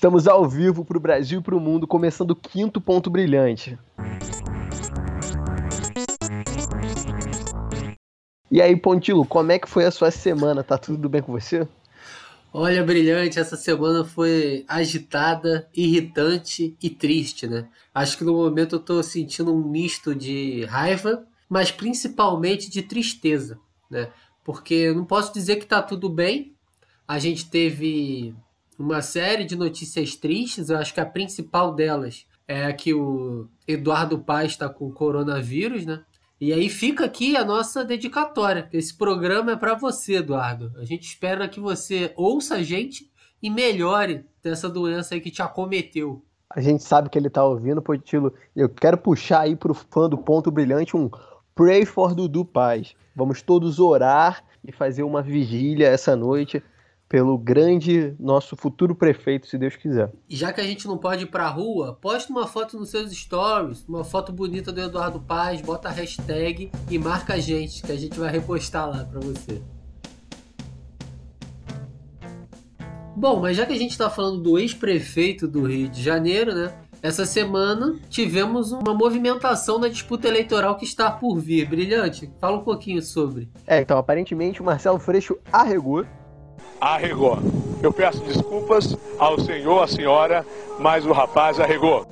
Estamos ao vivo para o Brasil e para o mundo, começando o quinto ponto brilhante. E aí, Pontilo, como é que foi a sua semana? Tá tudo bem com você? Olha, brilhante, essa semana foi agitada, irritante e triste, né? Acho que no momento eu tô sentindo um misto de raiva, mas principalmente de tristeza, né? Porque eu não posso dizer que tá tudo bem. A gente teve uma série de notícias tristes, eu acho que a principal delas é que o Eduardo Paes está com coronavírus, né? E aí fica aqui a nossa dedicatória. Esse programa é para você, Eduardo. A gente espera que você ouça a gente e melhore dessa doença aí que te acometeu. A gente sabe que ele tá ouvindo, Potilo. Eu quero puxar aí pro fã do Ponto Brilhante um Pray for Dudu Paz. Vamos todos orar e fazer uma vigília essa noite pelo grande nosso futuro prefeito, se Deus quiser. E já que a gente não pode ir pra rua, poste uma foto nos seus stories, uma foto bonita do Eduardo Paz, bota a hashtag e marca a gente, que a gente vai repostar lá para você. Bom, mas já que a gente está falando do ex-prefeito do Rio de Janeiro, né? Essa semana tivemos uma movimentação na disputa eleitoral que está por vir. Brilhante, fala um pouquinho sobre. É, então aparentemente o Marcelo Freixo arregou arregou. Eu peço desculpas ao senhor, à senhora, mas o rapaz arregou.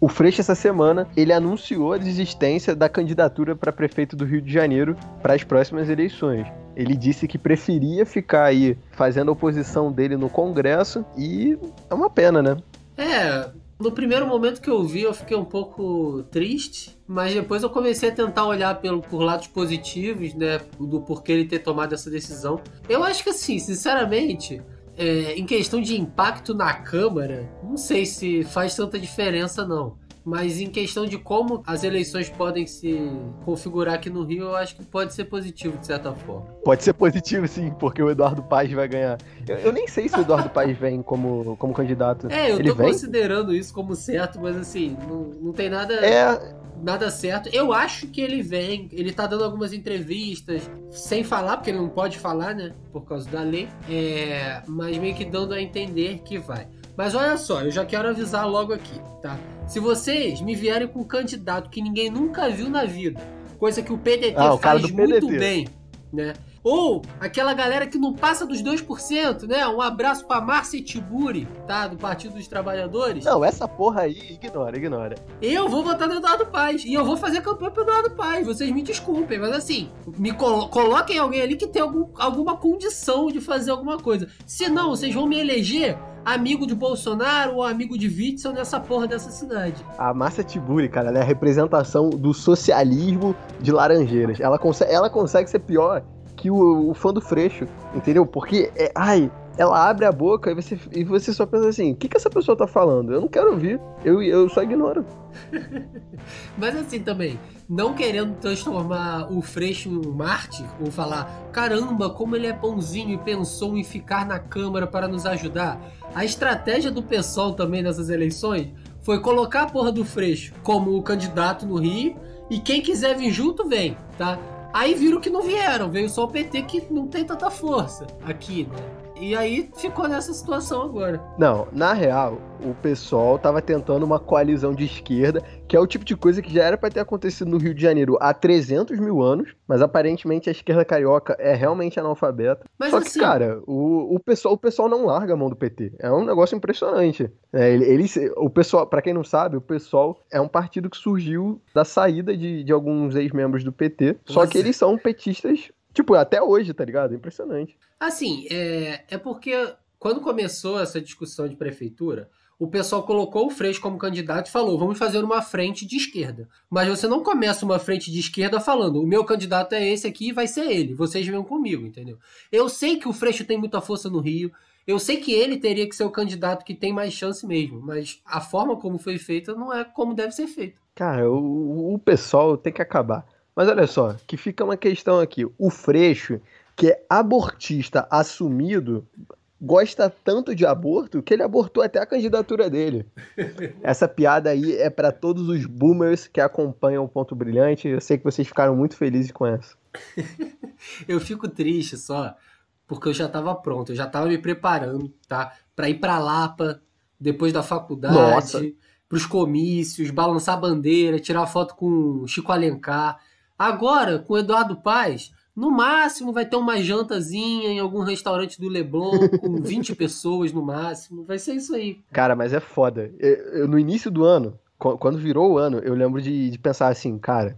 O Freixo, essa semana, ele anunciou a desistência da candidatura para prefeito do Rio de Janeiro para as próximas eleições. Ele disse que preferia ficar aí fazendo a oposição dele no Congresso e é uma pena, né? É, no primeiro momento que eu vi, eu fiquei um pouco triste, mas depois eu comecei a tentar olhar pelo, por lados positivos, né, do porquê ele ter tomado essa decisão. Eu acho que assim, sinceramente, é, em questão de impacto na Câmara, não sei se faz tanta diferença não. Mas em questão de como as eleições podem se configurar aqui no Rio, eu acho que pode ser positivo, de certa forma. Pode ser positivo, sim, porque o Eduardo Paes vai ganhar. Eu, eu nem sei se o Eduardo Paes vem como, como candidato. É, eu Ele tô vem? considerando isso como certo, mas assim, não, não tem nada. É, nada certo. Eu acho que ele vem, ele tá dando algumas entrevistas, sem falar, porque ele não pode falar, né? Por causa da lei. É, mas meio que dando a entender que vai. Mas olha só, eu já quero avisar logo aqui, tá? Se vocês me vierem com um candidato que ninguém nunca viu na vida, coisa que o PDT Ah, o faz do muito PDT. bem, né? Ou aquela galera que não passa dos 2%, né? Um abraço pra Márcia Tiburi, tá? Do Partido dos Trabalhadores. não, essa porra aí, ignora, ignora. Eu vou votar no Eduardo Paz. E eu vou fazer campanha pro Eduardo Paz. Vocês me desculpem, mas assim, me colo coloquem alguém ali que tem algum, alguma condição de fazer alguma coisa. Se não, vocês vão me eleger amigo de Bolsonaro ou amigo de Witzel nessa porra dessa cidade. A Márcia Tiburi, cara, ela é a representação do socialismo de Laranjeiras. Ela consegue, ela consegue ser pior que o, o fã do Freixo, entendeu? Porque, é, ai, ela abre a boca e você, e você só pensa assim: o que, que essa pessoa tá falando? Eu não quero ouvir, eu, eu só ignoro. Mas assim também, não querendo transformar o Freixo em um mártir, ou falar, caramba, como ele é bonzinho e pensou em ficar na Câmara para nos ajudar. A estratégia do pessoal também nessas eleições foi colocar a porra do Freixo como o candidato no Rio, e quem quiser vir junto, vem, tá? Aí viram que não vieram, veio só o PT que não tem tanta força aqui, né? E aí ficou nessa situação agora. Não, na real, o pessoal tava tentando uma coalizão de esquerda, que é o tipo de coisa que já era pra ter acontecido no Rio de Janeiro há 300 mil anos, mas aparentemente a esquerda carioca é realmente analfabeta. Mas Só que, assim- cara, o, o, pessoal, o pessoal não larga a mão do PT. É um negócio impressionante. É, ele, eles- o pessoal, para quem não sabe, o pessoal é um partido que surgiu da saída de, de alguns ex-membros do PT, só que eles são petistas, tipo, até hoje, tá ligado? Impressionante. Assim, é, é porque quando começou essa discussão de prefeitura, o pessoal colocou o Freixo como candidato e falou: vamos fazer uma frente de esquerda. Mas você não começa uma frente de esquerda falando: o meu candidato é esse aqui e vai ser ele. Vocês venham comigo, entendeu? Eu sei que o Freixo tem muita força no Rio. Eu sei que ele teria que ser o candidato que tem mais chance mesmo, mas a forma como foi feita não é como deve ser feita. Cara, o, o pessoal tem que acabar. Mas olha só, que fica uma questão aqui. O Freixo, que é abortista assumido, gosta tanto de aborto que ele abortou até a candidatura dele. Essa piada aí é pra todos os boomers que acompanham o Ponto Brilhante. Eu sei que vocês ficaram muito felizes com essa. Eu fico triste só porque eu já tava pronto, eu já tava me preparando, tá? Pra ir pra Lapa depois da faculdade, para os comícios, balançar bandeira, tirar foto com Chico Alencar. Agora, com Eduardo Paes, no máximo vai ter uma jantazinha em algum restaurante do Leblon com 20 pessoas no máximo. Vai ser isso aí. Cara, mas é foda. Eu, eu, no início do ano, quando virou o ano, eu lembro de, de pensar assim, cara,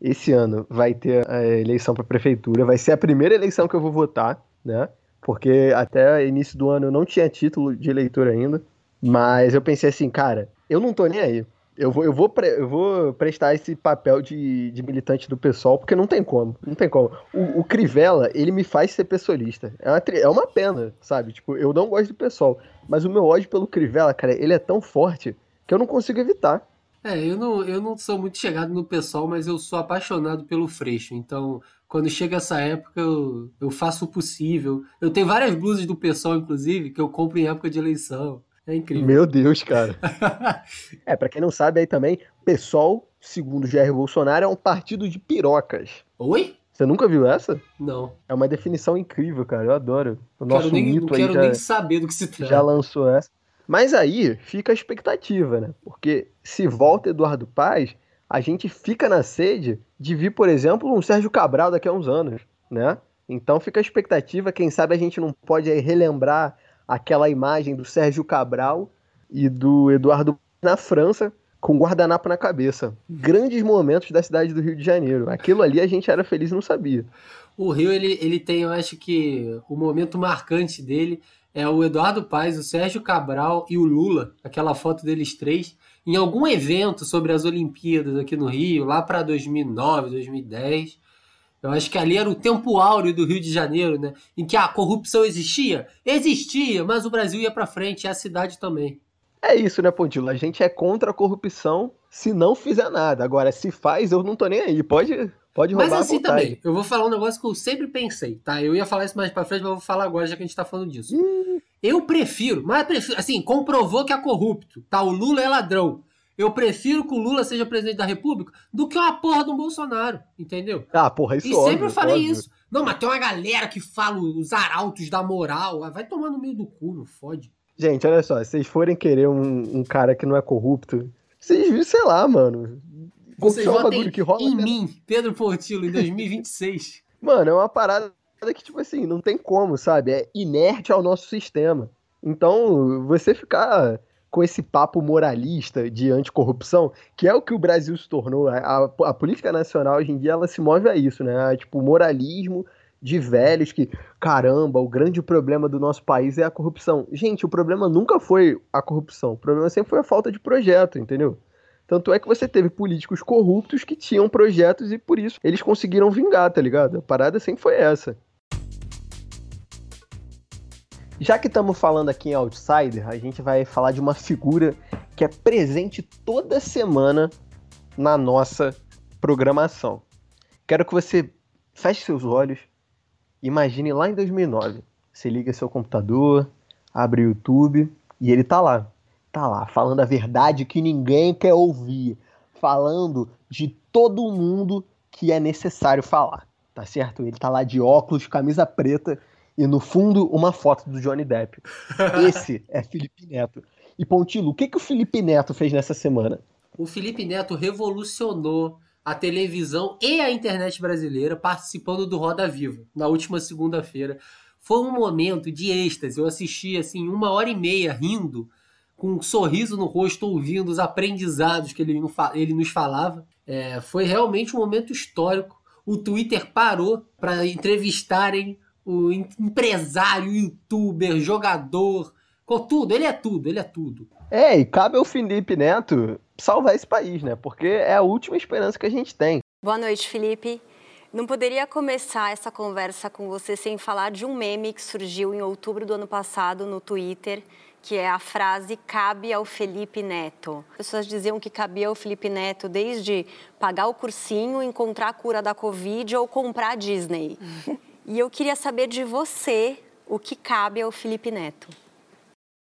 esse ano vai ter a eleição para prefeitura, vai ser a primeira eleição que eu vou votar, né? Porque até início do ano eu não tinha título de eleitor ainda. Mas eu pensei assim, cara, eu não tô nem aí. Eu vou, eu vou, pre, eu vou prestar esse papel de, de militante do pessoal, porque não tem como. Não tem como. O, o Crivella, ele me faz ser pessoalista. É uma, é uma pena, sabe? Tipo, eu não gosto do pessoal. Mas o meu ódio pelo Crivella, cara, ele é tão forte que eu não consigo evitar. É, eu não, eu não sou muito chegado no pessoal, mas eu sou apaixonado pelo Freixo. Então, quando chega essa época, eu, eu faço o possível. Eu tenho várias blusas do pessoal, inclusive, que eu compro em época de eleição. É incrível. Meu Deus, cara. é, para quem não sabe aí também, PSOL, segundo Jair Bolsonaro, é um partido de pirocas. Oi? Você nunca viu essa? Não. É uma definição incrível, cara. Eu adoro. O nosso quero nem, mito não quero já, nem saber do que se trata. Já lançou essa. Mas aí fica a expectativa, né? Porque se volta Eduardo Paz, a gente fica na sede de vir, por exemplo, um Sérgio Cabral daqui a uns anos, né? Então fica a expectativa, quem sabe a gente não pode aí relembrar aquela imagem do Sérgio Cabral e do Eduardo na França com guardanapo na cabeça. Grandes momentos da cidade do Rio de Janeiro. Aquilo ali a gente era feliz e não sabia. O Rio, ele, ele tem, eu acho que o momento marcante dele é o Eduardo Paes, o Sérgio Cabral e o Lula, aquela foto deles três, em algum evento sobre as Olimpíadas aqui no Rio, lá para 2009, 2010. Eu acho que ali era o tempo áureo do Rio de Janeiro, né? Em que a corrupção existia? Existia, mas o Brasil ia para frente, e a cidade também. É isso, né, Pontilo? A gente é contra a corrupção se não fizer nada. Agora, se faz, eu não tô nem aí. Pode, pode roubar Mas assim também, eu vou falar um negócio que eu sempre pensei, tá? Eu ia falar isso mais pra frente, mas eu vou falar agora, já que a gente tá falando disso. Hum. Eu prefiro, mas prefiro, assim, comprovou que é corrupto, tá? O Lula é ladrão. Eu prefiro que o Lula seja presidente da República do que uma porra do Bolsonaro, entendeu? Ah, porra, isso E óbvio, sempre eu falei óbvio. isso. Não, mas tem uma galera que fala os arautos da moral. Ah, Vai tomar no meio do cu, não fode. Gente, olha só, se vocês forem querer um, um cara que não é corrupto, vocês, sei lá, mano. Vocês votem bagulho que rola em mim, Pedro Portilo, em 2026. Mano, é uma parada que, tipo assim, não tem como, sabe? É inerte ao nosso sistema. Então, você ficar com esse papo moralista de anticorrupção, que é o que o Brasil se tornou. A, a- a política nacional hoje em dia ela se move a isso, né? Tipo, moralismo de velhos que, caramba, o grande problema do nosso país é a corrupção. Gente, o problema nunca foi a corrupção, o problema sempre foi a falta de projeto, entendeu? Tanto é que você teve políticos corruptos que tinham projetos e por isso eles conseguiram vingar, tá ligado? A parada sempre foi essa. Já que estamos falando aqui em Outsider, a gente vai falar de uma figura que é presente toda semana na nossa programação. Quero que você feche seus olhos, imagine lá em 2009. Você liga seu computador, abre o YouTube e ele tá lá. Tá lá, falando a verdade que ninguém quer ouvir. Falando de todo mundo que é necessário falar. Tá certo? Ele tá lá de óculos, camisa preta e no fundo uma foto do Johnny Depp. Esse é Felipe Neto. E Pontilo, o que, que o Felipe Neto fez nessa semana? O Felipe Neto revolucionou a televisão e a internet brasileira participando do Roda Viva na última segunda-feira. Foi um momento de êxtase. Eu assisti assim uma hora e meia rindo, com um sorriso no rosto, ouvindo os aprendizados que ele, ele nos falava. É, foi realmente um momento histórico. O Twitter parou para entrevistarem o em- empresário, youtuber, jogador, com tudo. Ele é tudo, ele é tudo. É, e cabe ao Felipe Neto salvar esse país, né? Porque é a última esperança que a gente tem. Boa noite, Felipe. Não poderia começar essa conversa com você sem falar de um meme que surgiu em outubro do ano passado no Twitter, que é a frase cabe ao Felipe Neto. As pessoas diziam que cabia ao Felipe Neto desde pagar o cursinho, encontrar a cura da Covid ou comprar a Disney. E eu queria saber de você o que cabe ao Felipe Neto.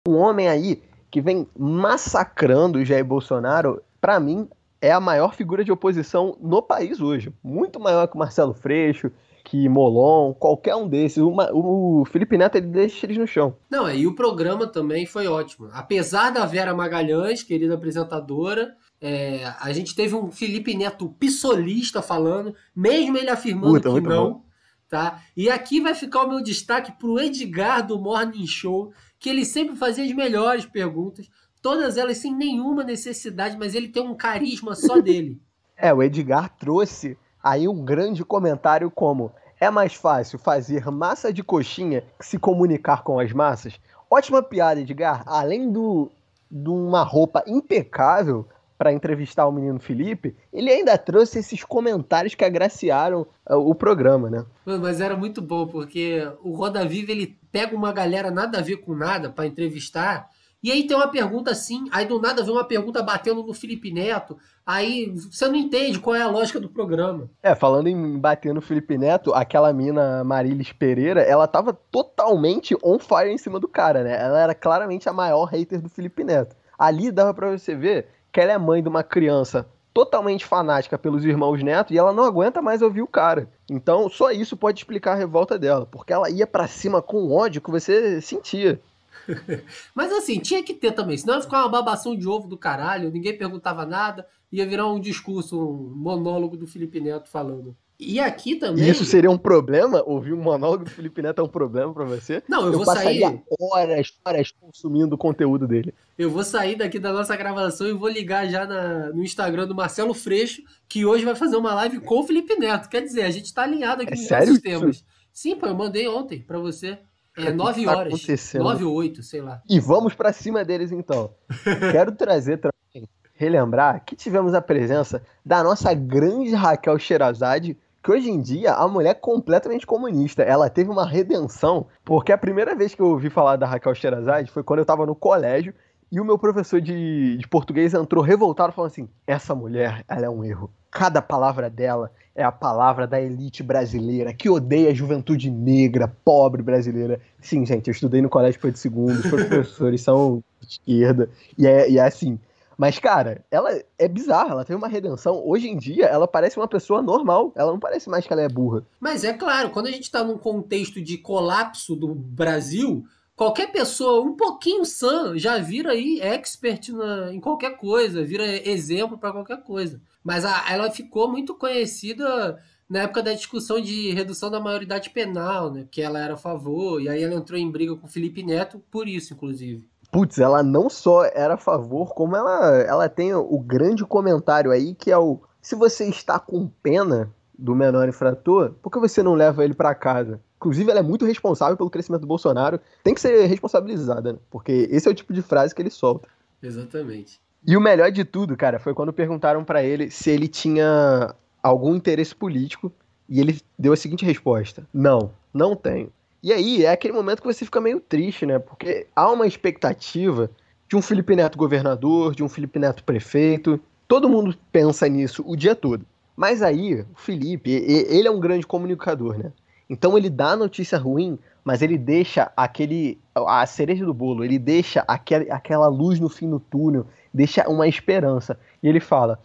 Um homem aí que vem massacrando o Jair Bolsonaro, pra mim, é a maior figura de oposição no país hoje. Muito maior que o Marcelo Freixo, que Molon, qualquer um desses. Uma, o Felipe Neto ele deixa eles no chão. Não, e o programa também foi ótimo. Apesar da Vera Magalhães, querida apresentadora, é, a gente teve um Felipe Neto pissolista falando, mesmo ele afirmando Puta, que não. Bom. Tá? E aqui vai ficar o meu destaque pro Edgar do Morning Show, que ele sempre fazia as melhores perguntas, todas elas sem nenhuma necessidade, mas ele tem um carisma só dele. É, o Edgar trouxe aí um grande comentário como é mais fácil fazer massa de coxinha que se comunicar com as massas? Ótima piada, Edgar. Além do, de uma roupa impecável para entrevistar o menino Felipe, ele ainda trouxe esses comentários que agraciaram uh, o programa, né? Mas era muito bom, porque o Roda Viva ele pega uma galera nada a ver com nada para entrevistar e aí tem uma pergunta assim, aí do nada vem uma pergunta batendo no Felipe Neto, aí você não entende qual é a lógica do programa. É, falando em bater no Felipe Neto, aquela mina Marilis Pereira, ela tava totalmente on fire em cima do cara, né? Ela era claramente a maior hater do Felipe Neto. Ali dava pra você ver que ela é mãe de uma criança totalmente fanática pelos irmãos Neto e ela não aguenta mais ouvir o cara. Então, só isso pode explicar a revolta dela, porque ela ia para cima com ódio que você sentia. Mas assim, tinha que ter também, senão ia ficar uma babação de ovo do caralho, ninguém perguntava nada, ia virar um discurso, um monólogo do Felipe Neto falando. E aqui também. Isso seria um problema? Ouvir um monólogo do Felipe Neto é um problema para você? Não, eu, eu vou sair. horas, horas consumindo o conteúdo dele. Eu vou sair daqui da nossa gravação e vou ligar já na, no Instagram do Marcelo Freixo, que hoje vai fazer uma live com o Felipe Neto. Quer dizer, a gente tá alinhado aqui é nos sério? temas. Sim, pô, eu mandei ontem para você. É nove tá horas. Nove ou oito, sei lá. E vamos para cima deles então. Quero trazer também, relembrar que tivemos a presença da nossa grande Raquel Sherazade, que hoje em dia a mulher é completamente comunista. Ela teve uma redenção, porque a primeira vez que eu ouvi falar da Raquel Sherazade foi quando eu estava no colégio e o meu professor de, de português entrou revoltado falando assim: essa mulher, ela é um erro. Cada palavra dela é a palavra da elite brasileira que odeia a juventude negra, pobre brasileira. Sim, gente, eu estudei no colégio Pedro II, os professores são de esquerda, e é, e é assim. Mas, cara, ela é bizarra, ela tem uma redenção. Hoje em dia, ela parece uma pessoa normal. Ela não parece mais que ela é burra. Mas é claro, quando a gente tá num contexto de colapso do Brasil, qualquer pessoa um pouquinho sã já vira aí expert na, em qualquer coisa, vira exemplo para qualquer coisa. Mas a, ela ficou muito conhecida na época da discussão de redução da maioridade penal, né? Que ela era a favor, e aí ela entrou em briga com o Felipe Neto por isso, inclusive. Putz, ela não só era a favor, como ela, ela tem o grande comentário aí, que é o se você está com pena do menor infrator, por que você não leva ele para casa? Inclusive, ela é muito responsável pelo crescimento do Bolsonaro. Tem que ser responsabilizada, né? Porque esse é o tipo de frase que ele solta. Exatamente. E o melhor de tudo, cara, foi quando perguntaram para ele se ele tinha algum interesse político e ele deu a seguinte resposta: Não, não tenho. E aí é aquele momento que você fica meio triste, né? Porque há uma expectativa de um Felipe Neto governador, de um Felipe Neto prefeito. Todo mundo pensa nisso o dia todo. Mas aí, o Felipe, ele é um grande comunicador, né? Então ele dá notícia ruim, mas ele deixa aquele a cereja do bolo, ele deixa aquele, aquela luz no fim do túnel, deixa uma esperança. E ele fala: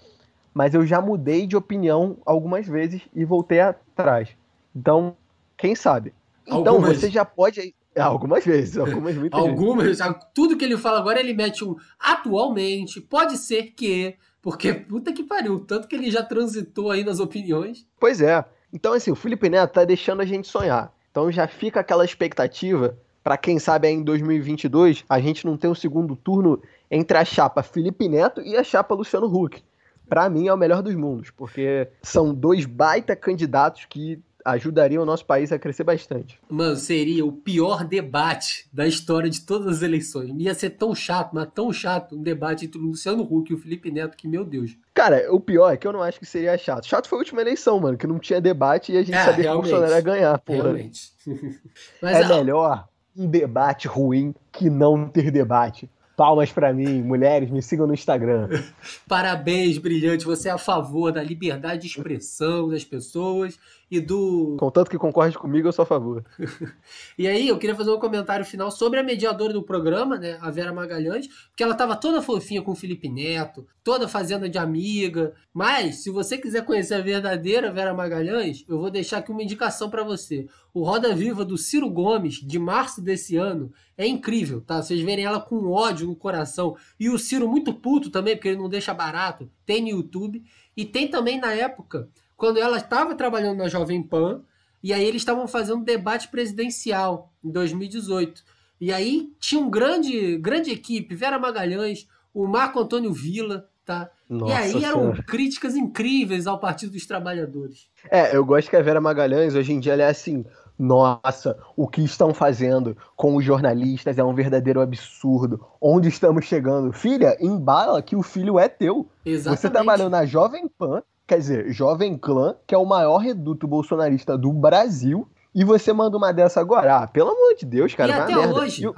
"Mas eu já mudei de opinião algumas vezes e voltei atrás. Então, quem sabe? Então algumas... você já pode Algumas vezes, algumas muitas Algumas, vezes. tudo que ele fala agora ele mete um atualmente, pode ser que, porque puta que pariu, tanto que ele já transitou aí nas opiniões. Pois é. Então, assim, o Felipe Neto tá deixando a gente sonhar. Então já fica aquela expectativa para quem sabe aí em 2022 a gente não tem um segundo turno entre a chapa Felipe Neto e a chapa Luciano Huck. Para mim é o melhor dos mundos, porque são dois baita candidatos que ajudaria o nosso país a crescer bastante. Mano, seria o pior debate da história de todas as eleições. Ia ser tão chato, mas tão chato um debate entre o Luciano Huck e o Felipe Neto, que, meu Deus. Cara, o pior é que eu não acho que seria chato. Chato foi a última eleição, mano, que não tinha debate e a gente é, sabia que o Bolsonaro ia ganhar, porra. Realmente. mas, é melhor um debate ruim que não ter debate. Palmas para mim, mulheres, me sigam no Instagram. Parabéns, brilhante. Você é a favor da liberdade de expressão das pessoas e do. Contanto que concorde comigo, eu sou a favor. e aí, eu queria fazer um comentário final sobre a mediadora do programa, né, a Vera Magalhães, porque ela tava toda fofinha com o Felipe Neto, toda fazenda de amiga. Mas, se você quiser conhecer a verdadeira Vera Magalhães, eu vou deixar aqui uma indicação para você. O Roda Viva do Ciro Gomes, de março desse ano, é incrível, tá? Vocês verem ela com ódio no coração. E o Ciro muito puto também, porque ele não deixa barato. Tem no YouTube. E tem também na época quando ela estava trabalhando na Jovem Pan, e aí eles estavam fazendo um debate presidencial em 2018. E aí tinha um grande, grande equipe, Vera Magalhães, o Marco Antônio Villa, tá? Nossa e aí eram senhora. críticas incríveis ao Partido dos Trabalhadores. É, eu gosto que a Vera Magalhães, hoje em dia, ela é assim, nossa, o que estão fazendo com os jornalistas é um verdadeiro absurdo. Onde estamos chegando? Filha, embala que o filho é teu. Exatamente. Você trabalhou na Jovem Pan, quer dizer, Jovem Clã, que é o maior reduto bolsonarista do Brasil, e você manda uma dessa agora. Ah, pelo amor de Deus, cara. E até merda. hoje. Eu,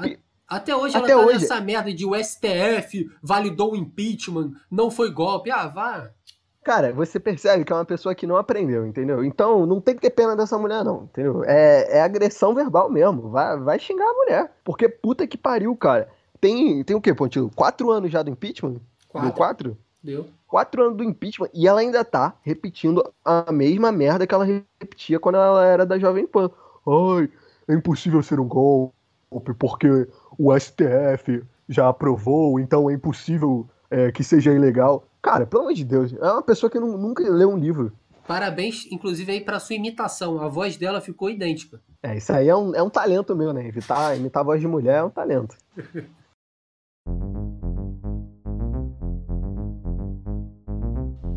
até hoje até ela tá hoje. nessa merda de o STF validou o impeachment, não foi golpe. Ah, vá. Cara, você percebe que é uma pessoa que não aprendeu, entendeu? Então não tem que ter pena dessa mulher, não, entendeu? É, é agressão verbal mesmo. Vai, vai xingar a mulher. Porque puta que pariu, cara. Tem, tem o quê, Pontinho? Quatro anos já do impeachment? Quatro. Quatro? Deu quatro anos do impeachment e ela ainda tá repetindo a mesma merda que ela repetia quando ela era da Jovem Pan. Ai, é impossível ser um golpe porque o STF já aprovou, então é impossível é, que seja ilegal. Cara, pelo amor de Deus, é uma pessoa que não, nunca leu um livro. Parabéns, inclusive, aí pra sua imitação. A voz dela ficou idêntica. É, isso aí é um, é um talento meu, né? Imitar, imitar a voz de mulher é um talento.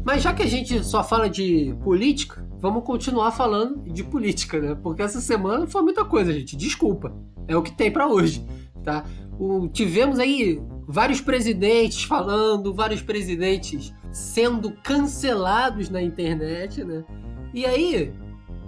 Mas já que a gente só fala de política, vamos continuar falando de política, né? Porque essa semana foi muita coisa, gente. Desculpa. É o que tem para hoje, tá? O, tivemos aí vários presidentes falando, vários presidentes sendo cancelados na internet, né? E aí,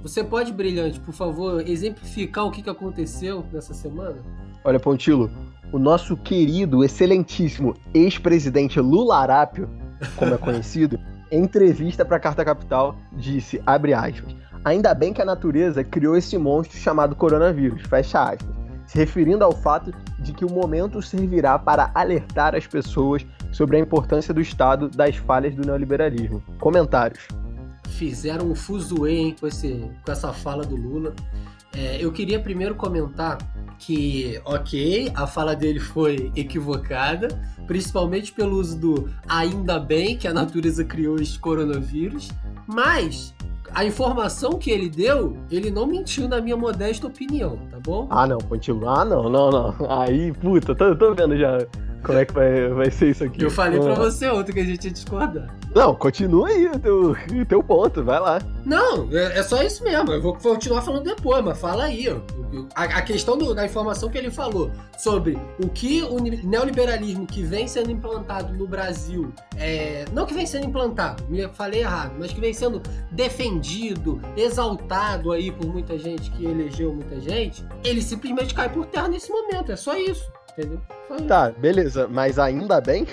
você pode, Brilhante, por favor, exemplificar o que, que aconteceu nessa semana? Olha, Pontilo, o nosso querido, excelentíssimo ex-presidente Lula Arápio, como é conhecido, em entrevista para a Carta Capital, disse, abre aspas, ainda bem que a natureza criou esse monstro chamado coronavírus, fecha aspas, se referindo ao fato de que o momento servirá para alertar as pessoas sobre a importância do Estado das falhas do neoliberalismo. Comentários. Fizeram um fuzuê, hein, com, esse, com essa fala do Lula. É, eu queria primeiro comentar que, ok, a fala dele foi equivocada, principalmente pelo uso do ainda bem que a natureza criou este coronavírus, mas a informação que ele deu, ele não mentiu na minha modesta opinião, tá bom? Ah, não, continua. Ah, não, não, não. Aí, puta, tô, tô vendo já como é que vai, vai ser isso aqui. Eu falei pra você ontem que a gente ia discordar. Não, continua aí o teu, teu ponto, vai lá. Não, é, é, só isso mesmo. Eu vou continuar falando depois, mas fala aí. Ó. A, a questão do, da informação que ele falou sobre o que o neoliberalismo que vem sendo implantado no Brasil, é, não que vem sendo implantado, me falei errado, mas que vem sendo defendido, exaltado aí por muita gente que elegeu muita gente, ele simplesmente cai por terra nesse momento. É só isso entendeu? Foi tá, beleza, mas ainda bem.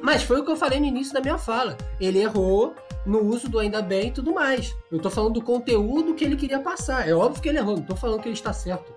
Mas foi o que eu falei no início da minha fala. Ele errou no uso do ainda bem e tudo mais. Eu tô falando do conteúdo que ele queria passar. É óbvio que ele errou, não tô falando que ele está certo.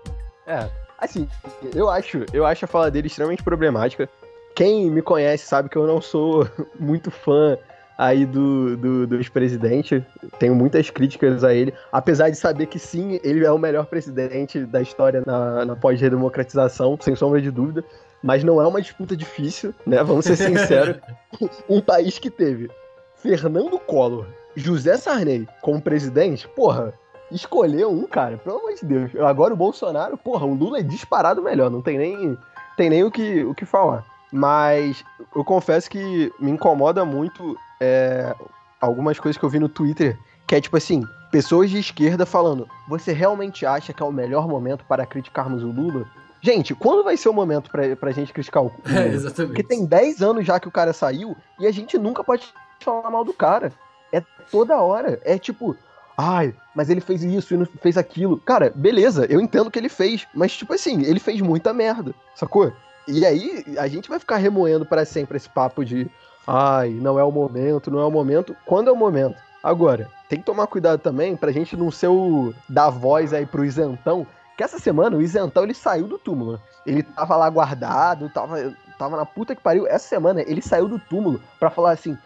É, assim, eu acho, eu acho a fala dele extremamente problemática. Quem me conhece sabe que eu não sou muito fã aí do, do, do ex-presidente. Tenho muitas críticas a ele, apesar de saber que sim, ele é o melhor presidente da história na, na pós-redemocratização, sem sombra de dúvida. Mas não é uma disputa difícil, né? Vamos ser sinceros. um país que teve Fernando Collor, José Sarney como presidente, porra, escolher um, cara, pelo amor de Deus. Agora o Bolsonaro, porra, o Lula é disparado melhor, não tem nem, tem nem o, que, o que falar. Mas eu confesso que me incomoda muito é, algumas coisas que eu vi no Twitter, que é tipo assim, pessoas de esquerda falando: você realmente acha que é o melhor momento para criticarmos o Lula? Gente, quando vai ser o momento pra, pra gente criticar o Lula? É, exatamente. Porque tem 10 anos já que o cara saiu e a gente nunca pode falar mal do cara. É toda hora. É tipo, ai, mas ele fez isso e não fez aquilo. Cara, beleza, eu entendo que ele fez, mas tipo assim, ele fez muita merda, sacou? E aí a gente vai ficar remoendo para sempre esse papo de ai, não é o momento, não é o momento. Quando é o momento? Agora, tem que tomar cuidado também pra gente não ser o dar voz aí pro isentão, que essa semana o isentão ele saiu do túmulo. Ele tava lá guardado, tava, tava na puta que pariu. Essa semana ele saiu do túmulo pra falar assim: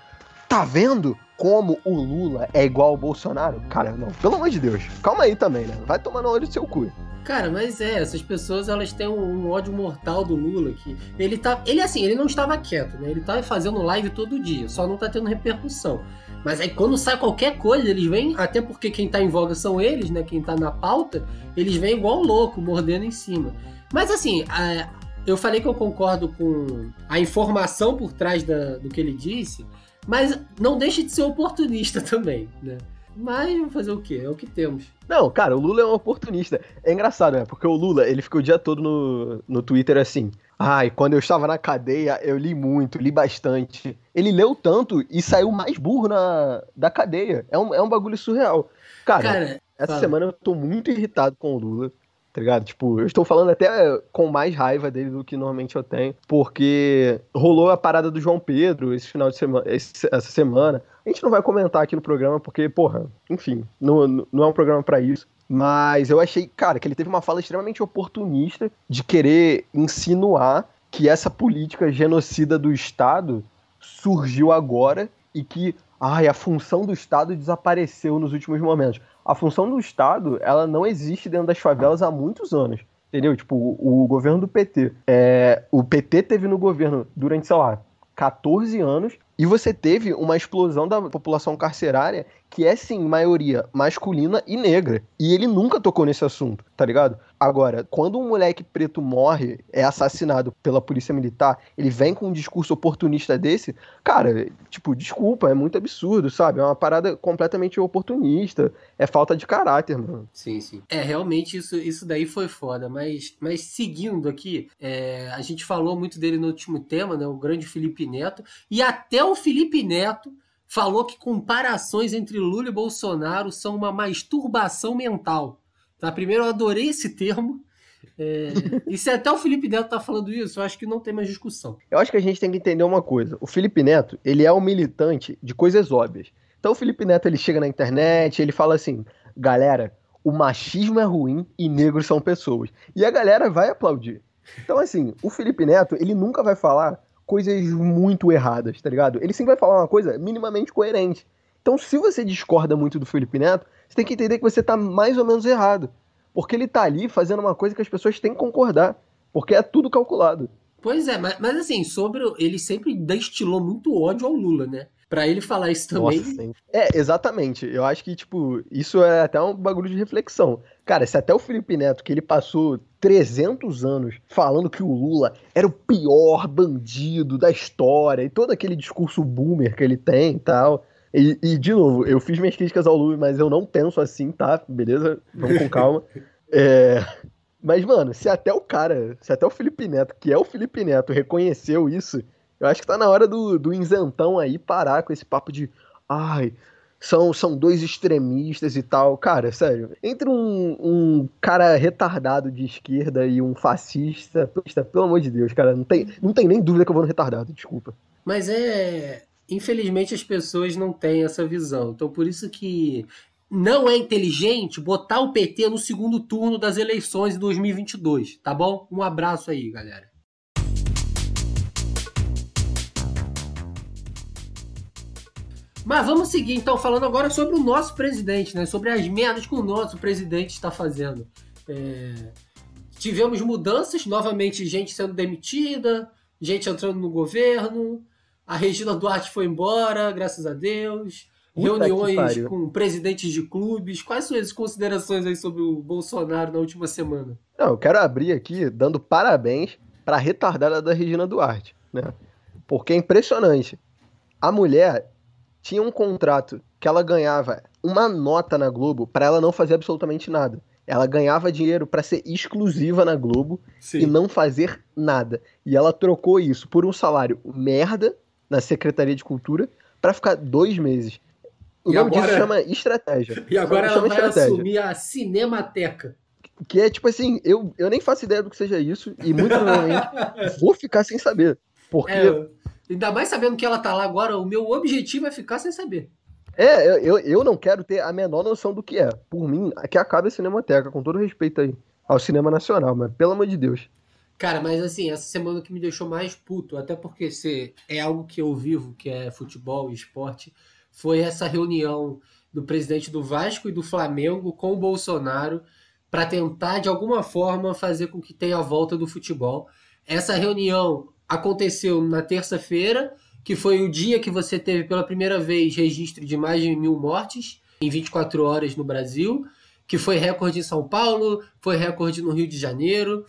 tá vendo como o Lula é igual ao Bolsonaro? Cara, não, pelo amor de Deus, calma aí também, né? Vai tomar no olho do seu cu. Cara, mas é, essas pessoas elas têm um, um, ódio mortal do Lula que ele tá, ele assim, ele não estava quieto, né? Ele tá fazendo live todo dia, só não tá tendo repercussão. Mas aí quando sai qualquer coisa, eles vêm, até porque quem tá em voga são eles, né? Quem tá na pauta, eles vêm igual louco, mordendo em cima. Mas assim, a, eu falei que eu concordo com a informação por trás da, do que ele disse, mas não deixe de ser oportunista também, né? Mas vamos fazer o quê? É o que temos. Não, cara, o Lula é um oportunista. É engraçado, né? Porque o Lula, ele ficou o dia todo no, no Twitter assim. Ai, quando eu estava na cadeia, eu li muito, li bastante. Ele leu tanto e saiu mais burro na, da cadeia. É um, é um bagulho surreal. Cara, Cara essa fala. semana eu tô muito irritado com o Lula tá ligado? Tipo, eu estou falando até com mais raiva dele do que normalmente eu tenho, porque rolou a parada do João Pedro esse final de semana, essa semana. A gente não vai comentar aqui no programa, porque, porra, enfim, não, não é um programa para isso. Mas eu achei, cara, que ele teve uma fala extremamente oportunista de querer insinuar que essa política genocida do Estado surgiu agora e que ai, a função do Estado desapareceu nos últimos momentos a função do Estado, ela não existe dentro das favelas há muitos anos. Entendeu? Tipo, o, governo do PT. É, o PT teve no governo durante, sei lá, 14 anos e você teve uma explosão da população carcerária que é sim maioria masculina e negra. E ele nunca tocou nesse assunto, tá ligado? Agora, quando um moleque preto morre, é assassinado pela polícia militar, ele vem com um discurso oportunista desse, cara, tipo, desculpa, é muito absurdo, sabe? É uma parada completamente oportunista, é falta de caráter, mano. Sim, sim. É, realmente isso, isso daí foi foda, mas, mas seguindo aqui, é, a gente falou muito dele no último tema, né? O grande Felipe Neto, e até o Felipe Neto falou que comparações entre Lula e Bolsonaro são uma masturbação mental. Tá? Primeiro, eu adorei esse termo. É... e se até o Felipe Neto tá falando isso, eu acho que não tem mais discussão. Eu acho que a gente tem que entender uma coisa. O Felipe Neto, ele é um militante de coisas óbvias. Então o Felipe Neto, ele chega na internet, ele fala assim, galera, o machismo é ruim e negros são pessoas. E a galera vai aplaudir. Então assim, o Felipe Neto, ele nunca vai falar coisas muito erradas, tá ligado? Ele sempre vai falar uma coisa minimamente coerente. Então, se você discorda muito do Felipe Neto, você tem que entender que você tá mais ou menos errado. Porque ele tá ali fazendo uma coisa que as pessoas têm que concordar. Porque é tudo calculado. Pois é, mas, mas assim, sobre. Ele sempre destilou muito ódio ao Lula, né? Pra ele falar isso também. Nossa, é, exatamente. Eu acho que, tipo, isso é até um bagulho de reflexão. Cara, se até o Felipe Neto, que ele passou 300 anos falando que o Lula era o pior bandido da história e todo aquele discurso boomer que ele tem e tal. E, e, de novo, eu fiz minhas críticas ao Lula, mas eu não penso assim, tá? Beleza? Vamos com calma. É... Mas, mano, se até o cara, se até o Felipe Neto, que é o Felipe Neto, reconheceu isso, eu acho que tá na hora do, do isentão aí parar com esse papo de. Ai, são, são dois extremistas e tal. Cara, sério, entre um, um cara retardado de esquerda e um fascista, pelo amor de Deus, cara, não tem, não tem nem dúvida que eu vou no retardado, desculpa. Mas é. Infelizmente as pessoas não têm essa visão. Então por isso que não é inteligente botar o PT no segundo turno das eleições de 2022, tá bom? Um abraço aí, galera. Mas vamos seguir então falando agora sobre o nosso presidente, né? Sobre as merdas que o nosso presidente está fazendo. É... Tivemos mudanças, novamente gente sendo demitida, gente entrando no governo, a Regina Duarte foi embora, graças a Deus. Puta reuniões com presidentes de clubes. Quais são as considerações aí sobre o Bolsonaro na última semana? Não, eu quero abrir aqui dando parabéns para a retardada da Regina Duarte, né? Porque é impressionante. A mulher tinha um contrato que ela ganhava uma nota na Globo para ela não fazer absolutamente nada. Ela ganhava dinheiro para ser exclusiva na Globo Sim. e não fazer nada. E ela trocou isso por um salário merda na Secretaria de Cultura para ficar dois meses. O e nome agora... disso chama estratégia. E agora ela vai estratégia. assumir a Cinemateca. Que é tipo assim, eu, eu nem faço ideia do que seja isso e muito provavelmente vou ficar sem saber. Porque. É, Ainda mais sabendo que ela tá lá agora, o meu objetivo é ficar sem saber. É, eu, eu, eu não quero ter a menor noção do que é. Por mim, que acabe a Cinemateca, com todo respeito aí ao cinema nacional, mas pelo amor de Deus. Cara, mas assim, essa semana que me deixou mais puto, até porque se é algo que eu vivo, que é futebol e esporte, foi essa reunião do presidente do Vasco e do Flamengo com o Bolsonaro para tentar de alguma forma fazer com que tenha a volta do futebol. Essa reunião aconteceu na terça-feira, que foi o dia que você teve pela primeira vez registro de mais de mil mortes em 24 horas no Brasil, que foi recorde em São Paulo, foi recorde no Rio de Janeiro.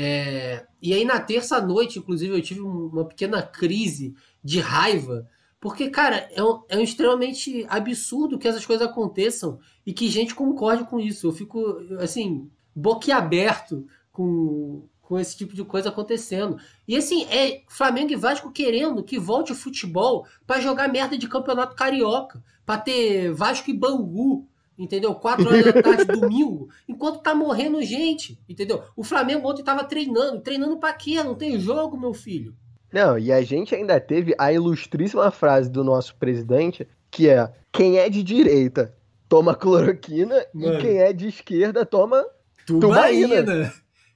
É... E aí na terça-noite, inclusive, eu tive uma pequena crise de raiva porque, cara, é, um, é um extremamente absurdo que essas coisas aconteçam e que gente concorde com isso. Eu fico, assim, boquiaberto com, com esse tipo de coisa acontecendo. E, assim, é Flamengo e Vasco querendo que volte o futebol para jogar merda de campeonato carioca, para ter Vasco e Bangu, entendeu? Quatro horas da tarde, domingo, enquanto tá morrendo gente, entendeu? O Flamengo ontem tava treinando. Treinando para quê? Não tem jogo, meu filho. Não, e a gente ainda teve a ilustríssima frase do nosso presidente, que é: quem é de direita toma cloroquina Mano. e quem é de esquerda toma tubaína. tubaína.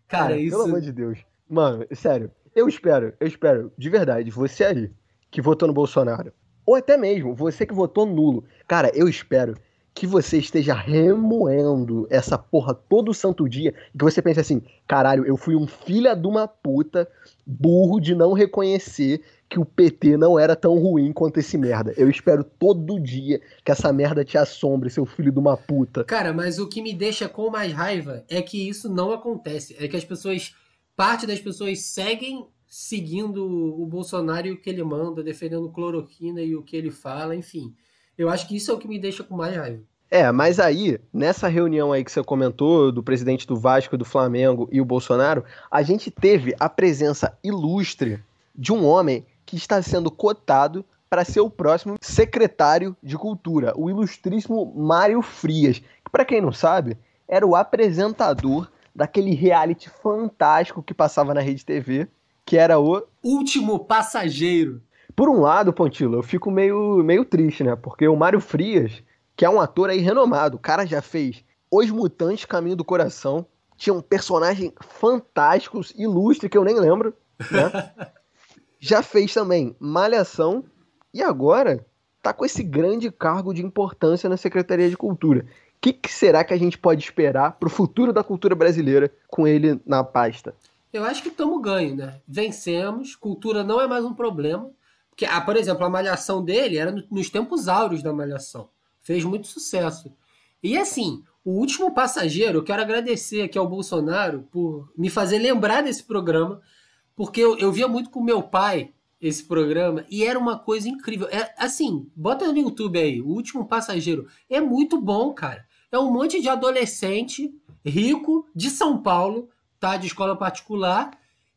Cara, Cara, isso. Pelo amor de Deus. Mano, sério, eu espero, eu espero, de verdade, você aí que votou no Bolsonaro, ou até mesmo você que votou nulo. Cara, eu espero que você esteja remoendo essa porra todo santo dia e que você pense assim: caralho, eu fui um filho de uma puta burro de não reconhecer que o PT não era tão ruim quanto esse merda. Eu espero todo dia que essa merda te assombre, seu filho de uma puta. Cara, mas o que me deixa com mais raiva é que isso não acontece. É que as pessoas, parte das pessoas seguem seguindo o Bolsonaro e o que ele manda, defendendo cloroquina e o que ele fala, enfim. Eu acho que isso é o que me deixa com mais raiva. É, mas aí, nessa reunião aí que você comentou, do presidente do Vasco, do Flamengo e o Bolsonaro, a gente teve a presença ilustre de um homem que está sendo cotado para ser o próximo secretário de Cultura, o ilustríssimo Mário Frias, que para quem não sabe, era o apresentador daquele reality fantástico que passava na Rede TV, que era o Último Passageiro. Por um lado, Pontilo, eu fico meio, meio triste, né? Porque o Mário Frias, que é um ator aí renomado, o cara já fez Os Mutantes Caminho do Coração, tinha um personagem fantástico, ilustre, que eu nem lembro, né? já fez também Malhação e agora tá com esse grande cargo de importância na Secretaria de Cultura. O que, que, será que a gente pode esperar para o futuro da cultura brasileira com ele na pasta? Eu acho que estamos ganho, né? Vencemos, cultura não é mais um problema. Porque, ah, por exemplo, a malhação dele era nos tempos áureos da malhação. Fez muito sucesso. E assim, o último passageiro, eu quero agradecer aqui ao Bolsonaro por me fazer lembrar desse programa, porque eu, eu via muito com meu pai esse programa e era uma coisa incrível. É assim, bota no YouTube aí, o último passageiro. É muito bom, cara. É um monte de adolescente rico de São Paulo, tá? De escola particular,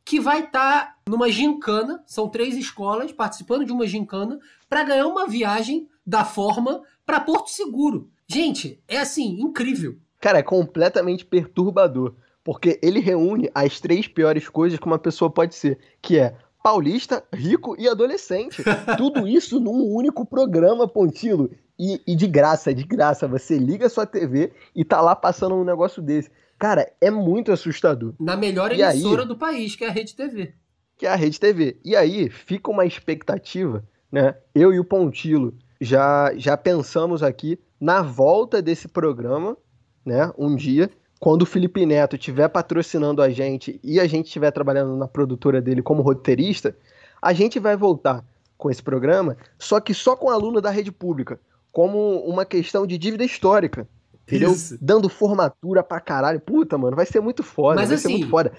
que vai estar tá numa gincana, são três escolas participando de uma gincana, para ganhar uma viagem da forma para Porto Seguro. Gente, é assim, incrível. Cara, é completamente perturbador, porque ele reúne as três piores coisas que uma pessoa pode ser, que é paulista, rico e adolescente. Tudo isso num único programa, Pontilo. E, e, de graça, de graça. Você liga a sua TV e tá lá passando um negócio desse. Cara, é muito assustador. Na melhor e emissora aí, do país, que é a Rede TV. Que é a Rede TV. E aí fica uma expectativa, né? Eu e o Pontilo já, já pensamos aqui na volta desse programa, né? Um dia, quando o Felipe Neto estiver patrocinando a gente e a gente estiver trabalhando na produtora dele como roteirista, a gente vai voltar com esse programa, só que só com aluno da rede pública, como uma questão de dívida histórica. Entendeu? Isso. Dando formatura pra caralho. Puta, mano, vai ser muito foda. Mas vai assim, ser muito foda.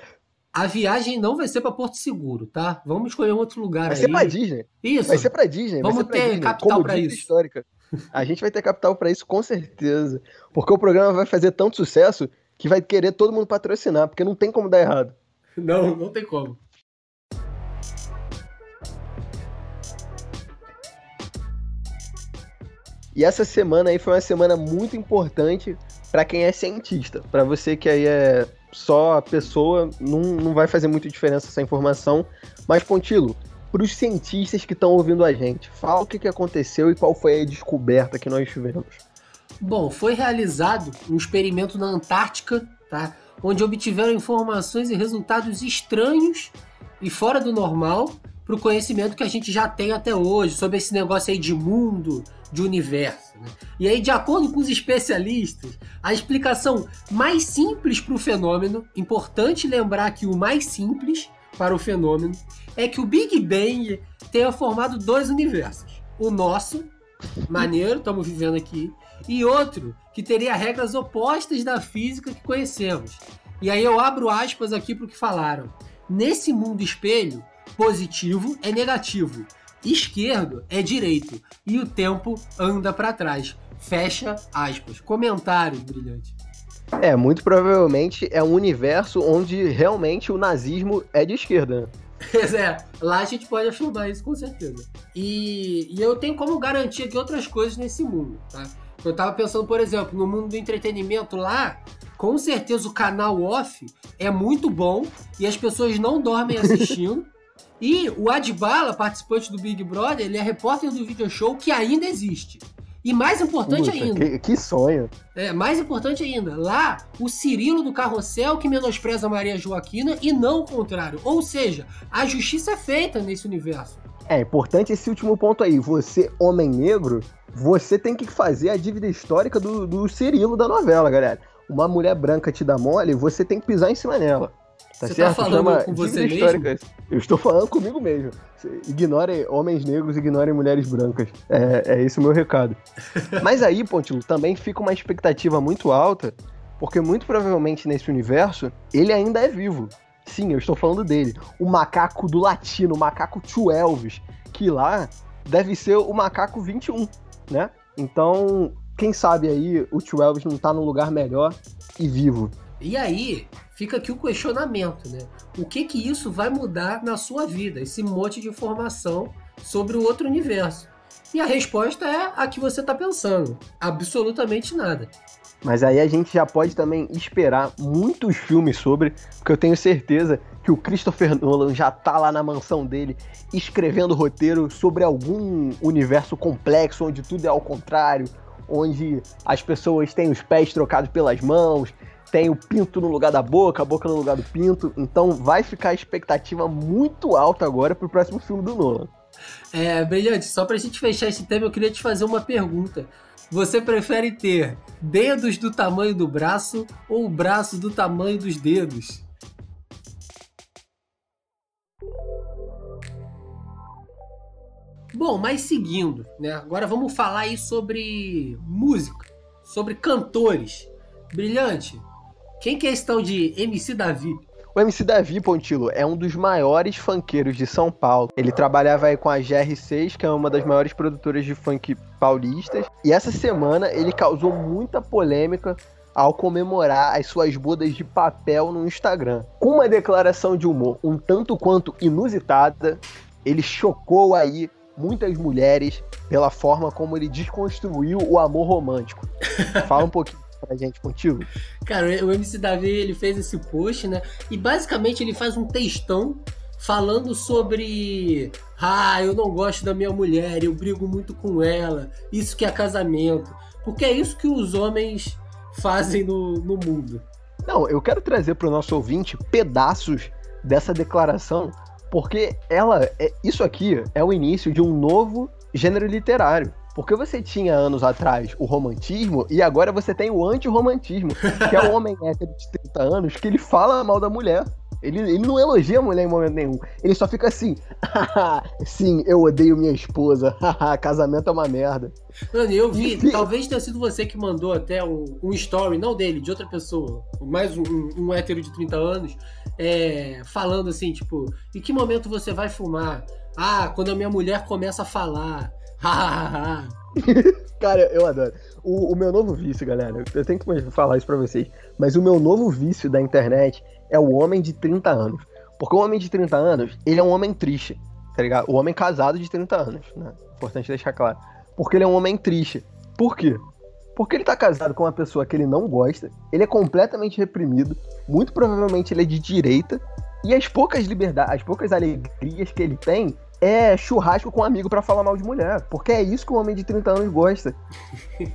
A viagem não vai ser para Porto Seguro, tá? Vamos escolher um outro lugar vai aí. Vai ser pra Disney. Isso. Vai ser pra Disney. Vamos ter Disney. capital para isso. histórica. A gente vai ter capital para isso com certeza. Porque o programa vai fazer tanto sucesso que vai querer todo mundo patrocinar, porque não tem como dar errado. Não, não tem como. E essa semana aí foi uma semana muito importante para quem é cientista. Para você que aí é só pessoa, não, não vai fazer muita diferença essa informação. Mas, Pontilo, para os cientistas que estão ouvindo a gente. Fala o que, que aconteceu e qual foi a descoberta que nós tivemos. Bom, foi realizado um experimento na Antártica, tá? onde obtiveram informações e resultados estranhos e fora do normal para o conhecimento que a gente já tem até hoje sobre esse negócio aí de mundo, de universo. Né? E aí, de acordo com os especialistas, a explicação mais simples para o fenômeno, importante lembrar que o mais simples para o fenômeno, é que o Big Bang tenha formado dois universos. O nosso, maneiro, estamos vivendo aqui, e outro que teria regras opostas da física que conhecemos. E aí eu abro aspas aqui para o que falaram. Nesse mundo espelho, positivo é negativo, esquerdo é direito e o tempo anda para trás. Fecha aspas. Comentário brilhante. É, muito provavelmente é um universo onde realmente o nazismo é de esquerda. Né? é, lá a gente pode afirmar isso com certeza. E, e eu tenho como garantia que outras coisas nesse mundo, tá? Eu tava pensando, por exemplo, no mundo do entretenimento lá, com certeza o canal off é muito bom e as pessoas não dormem assistindo. e o Adbala, participante do Big Brother, ele é repórter do video show que ainda existe. E mais importante Puta, ainda. Que, que, sonho. É, mais importante ainda. Lá, o Cirilo do Carrossel que menospreza Maria Joaquina e não o contrário. Ou seja, a justiça é feita nesse universo. É importante esse último ponto aí. Você, homem negro, você tem que fazer a dívida histórica do, do Cirilo da novela, galera. Uma mulher branca te dá mole, você tem que pisar em cima dela. Tá você tá certo? tá falando Chama com você mesmo? Eu estou falando comigo mesmo. Ignore homens negros, ignorem mulheres brancas. É, é esse o meu recado. Mas aí, Pontilo, também fica uma expectativa muito alta, porque muito provavelmente nesse universo, ele ainda é vivo. Sim, eu estou falando dele. O macaco do latino, o macaco Tio Elvis, que lá deve ser o macaco 21, né? Então, quem sabe aí o Tio Elvis não está num lugar melhor e vivo. E aí, fica aqui o questionamento, né? O que que isso vai mudar na sua vida? Esse monte de informação sobre o outro universo. E a resposta é a que você está pensando. Absolutamente nada. Mas aí a gente já pode também esperar muitos filmes sobre, porque eu tenho certeza que o Christopher Nolan já tá lá na mansão dele escrevendo roteiro sobre algum universo complexo onde tudo é ao contrário, onde as pessoas têm os pés trocados pelas mãos, tem o pinto no lugar da boca, a boca no lugar do pinto. Então vai ficar a expectativa muito alta agora pro próximo filme do Nolan. É, brilhante, só pra gente fechar esse tema, eu queria te fazer uma pergunta. Você prefere ter dedos do tamanho do braço ou braço do tamanho dos dedos? Bom, mas seguindo, né? Agora vamos falar aí sobre música, sobre cantores. Brilhante, quem que é esse tal de MC Davi? O MC Davi Pontilo é um dos maiores funkeiros de São Paulo. Ele trabalhava aí com a GR6, que é uma das maiores produtoras de funk paulistas. E essa semana ele causou muita polêmica ao comemorar as suas bodas de papel no Instagram. Com uma declaração de humor um tanto quanto inusitada, ele chocou aí muitas mulheres pela forma como ele desconstruiu o amor romântico. Fala um pouquinho pra gente contigo? Cara, o MC Davi ele fez esse post, né? E basicamente ele faz um textão falando sobre ah, eu não gosto da minha mulher, eu brigo muito com ela, isso que é casamento. Porque é isso que os homens fazem no, no mundo. Não, eu quero trazer para o nosso ouvinte pedaços dessa declaração, porque ela, é, isso aqui é o início de um novo gênero literário. Porque você tinha anos atrás o romantismo e agora você tem o anti-romantismo, que é o homem hétero de 30 anos que ele fala mal da mulher. Ele, ele não elogia a mulher em momento nenhum. Ele só fica assim: sim, eu odeio minha esposa. casamento é uma merda. Mano, eu vi, e, talvez tenha sido você que mandou até um, um story, não dele, de outra pessoa, mais um, um, um hétero de 30 anos, é, falando assim: tipo, em que momento você vai fumar? Ah, quando a minha mulher começa a falar. Cara, eu adoro. O, o, meu novo vício, galera, eu tenho que falar isso pra vocês, mas o meu novo vício da internet é o homem de 30 anos. Porque o homem de 30 anos, ele é um homem triste, tá ligado? O homem casado de 30 anos, né? Importante deixar claro. Porque ele é um homem triste. Por quê? Porque ele tá casado com uma pessoa que ele não gosta, ele é completamente reprimido, muito provavelmente ele é de direita, e as poucas liberdades, as poucas alegrias que ele tem é churrasco com um amigo para falar mal de mulher. Porque é isso que um homem de 30 anos gosta.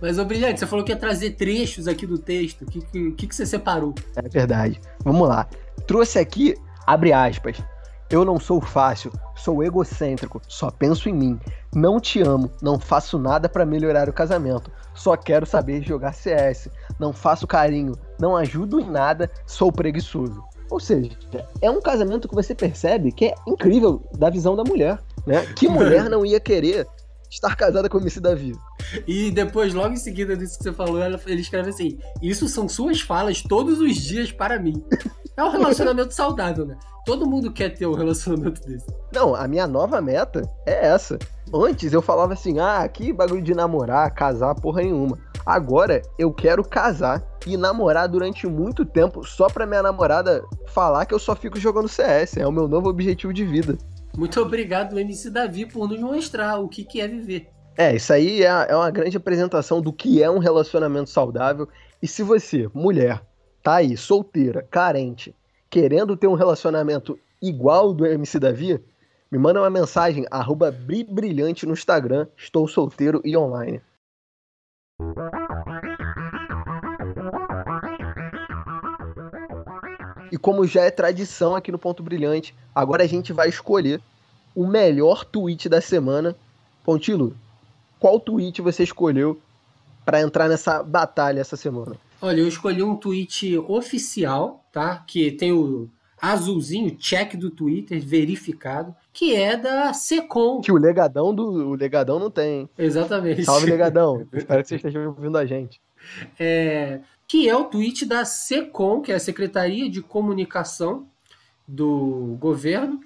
Mas, ô Brilhante, você falou que ia trazer trechos aqui do texto. O que, que, que você separou? É verdade. Vamos lá. Trouxe aqui, abre aspas. Eu não sou fácil, sou egocêntrico, só penso em mim. Não te amo, não faço nada para melhorar o casamento. Só quero saber jogar CS. Não faço carinho, não ajudo em nada, sou preguiçoso. Ou seja, é um casamento que você percebe que é incrível da visão da mulher, né? Que mulher não ia querer estar casada com o MC Davi? E depois, logo em seguida disso que você falou, ele escreve assim: Isso são suas falas todos os dias para mim. É um relacionamento saudável, né? Todo mundo quer ter um relacionamento desse. Não, a minha nova meta é essa. Antes eu falava assim: ah, que bagulho de namorar, casar, porra nenhuma. Agora eu quero casar e namorar durante muito tempo só pra minha namorada falar que eu só fico jogando CS. É o meu novo objetivo de vida. Muito obrigado, MC Davi, por nos mostrar o que, que é viver. É, isso aí é, é uma grande apresentação do que é um relacionamento saudável. E se você, mulher, tá aí, solteira, carente, querendo ter um relacionamento igual do MC Davi, me manda uma mensagem, arroba brilhante no Instagram, estou solteiro e online. E como já é tradição aqui no Ponto Brilhante, agora a gente vai escolher o melhor tweet da semana. Pontilo, qual tweet você escolheu para entrar nessa batalha essa semana? Olha, eu escolhi um tweet oficial, tá? Que tem o azulzinho, check do Twitter, verificado, que é da Secom. Que o legadão do o legadão não tem. Exatamente. Salve legadão. Espero que você esteja ouvindo a gente. É, que é o tweet da Secom, que é a Secretaria de Comunicação do governo.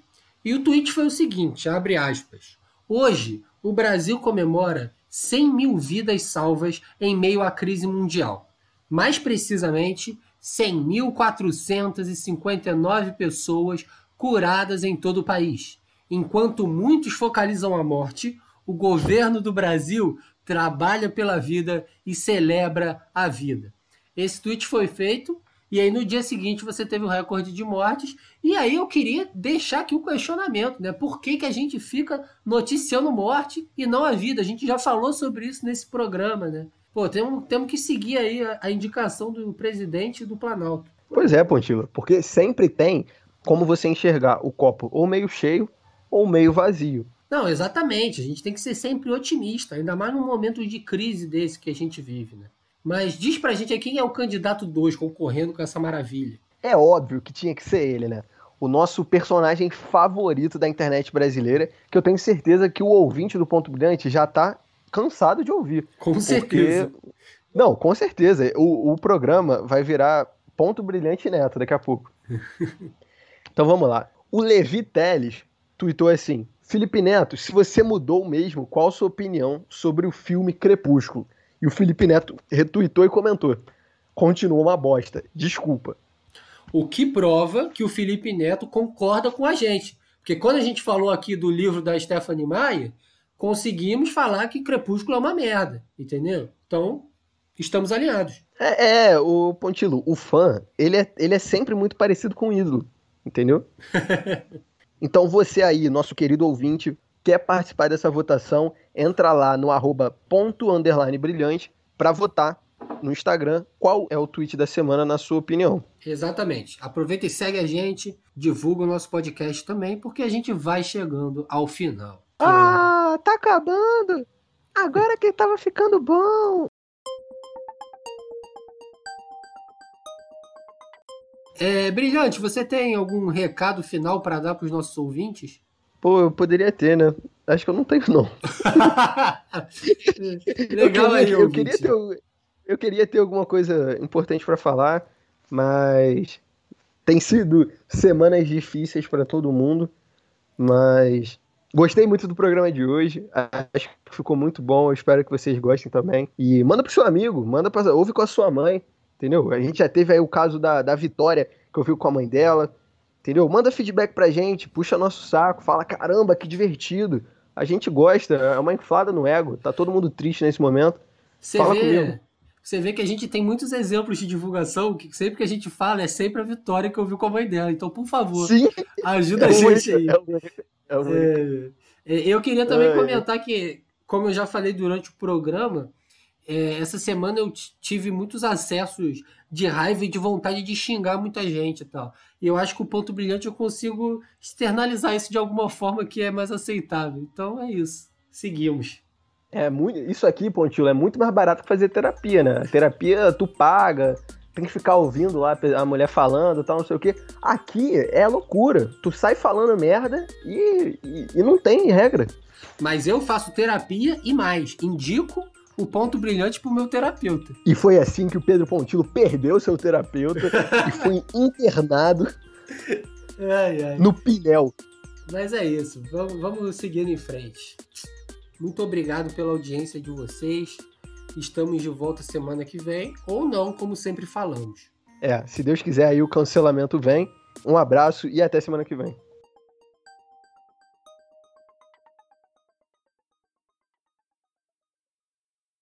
E o tweet foi o seguinte, abre aspas. Hoje, o Brasil comemora 100 mil vidas salvas em meio à crise mundial. Mais precisamente, 100.459 pessoas curadas em todo o país. Enquanto muitos focalizam a morte, o governo do Brasil trabalha pela vida e celebra a vida. Esse tweet foi feito e aí no dia seguinte você teve o recorde de mortes. E aí eu queria deixar aqui um questionamento, né? Por que, que a gente fica noticiando morte e não a vida? A gente já falou sobre isso nesse programa, né? Pô, temos, temos que seguir aí a, a indicação do presidente do Planalto. Pois é, Pontila, porque sempre tem como você enxergar o copo ou meio cheio ou meio vazio. Não, exatamente. A gente tem que ser sempre otimista, ainda mais num momento de crise desse que a gente vive, né? Mas diz pra gente aí quem é o candidato 2 concorrendo com essa maravilha. É óbvio que tinha que ser ele, né? O nosso personagem favorito da internet brasileira, que eu tenho certeza que o ouvinte do Ponto Brilhante já tá cansado de ouvir. Com porque... certeza. Não, com certeza. O, o programa vai virar Ponto Brilhante Neto daqui a pouco. então vamos lá. O Levi Teles tweetou assim: Felipe Neto, se você mudou mesmo, qual a sua opinião sobre o filme Crepúsculo? E o Felipe Neto retweetou e comentou: continua uma bosta, desculpa. O que prova que o Felipe Neto concorda com a gente. Porque quando a gente falou aqui do livro da Stephanie Maia, conseguimos falar que Crepúsculo é uma merda, entendeu? Então, estamos alinhados. É, é o Pontilo, o fã, ele é, ele é sempre muito parecido com o ídolo, entendeu? então você aí, nosso querido ouvinte, quer participar dessa votação, entra lá no arroba ponto underline brilhante para votar no Instagram qual é o tweet da semana na sua opinião. Exatamente. Aproveita e segue a gente, divulga o nosso podcast também, porque a gente vai chegando ao final. Ah, tá acabando! Agora que tava ficando bom! É, Brilhante, você tem algum recado final para dar para os nossos ouvintes? Pô, eu poderia ter, né? Acho que eu não tenho, não. Legal eu queria, aí, eu queria, ter, eu queria ter alguma coisa importante para falar, mas tem sido semanas difíceis para todo mundo, mas gostei muito do programa de hoje. Acho que ficou muito bom. Eu espero que vocês gostem também. E manda pro seu amigo, manda pra, ouve com a sua mãe, entendeu? A gente já teve aí o caso da, da Vitória, que eu vi com a mãe dela. Entendeu? Manda feedback pra gente, puxa nosso saco, fala: caramba, que divertido. A gente gosta, é uma inflada no ego. Tá todo mundo triste nesse momento. Você fala vê, comigo. Você vê que a gente tem muitos exemplos de divulgação, que sempre que a gente fala é sempre a Vitória que ouviu com a mãe dela. Então, por favor, Sim, ajuda é a gente aí. É o único. É, eu queria também comentar que, como eu já falei durante o programa, é, essa semana eu tive muitos acessos de raiva e de vontade de xingar muita gente e tal. E eu acho que o ponto brilhante eu consigo externalizar isso de alguma forma que é mais aceitável. Então é isso. Seguimos. É muito, isso aqui, Pontilo, é muito mais barato que fazer terapia, né? Terapia tu paga, tem que ficar ouvindo lá a mulher falando tal, não sei o quê. Aqui é loucura. Tu sai falando merda e, e, e não tem regra. Mas eu faço terapia e mais, indico o ponto brilhante pro meu terapeuta. E foi assim que o Pedro Pontilo perdeu seu terapeuta e foi internado ai, ai. no Pinel. Mas é isso, vamos, vamos seguindo em frente. Muito obrigado pela audiência de vocês. Estamos de volta semana que vem, ou não, como sempre falamos. É, se Deus quiser, aí o cancelamento vem. Um abraço e até semana que vem.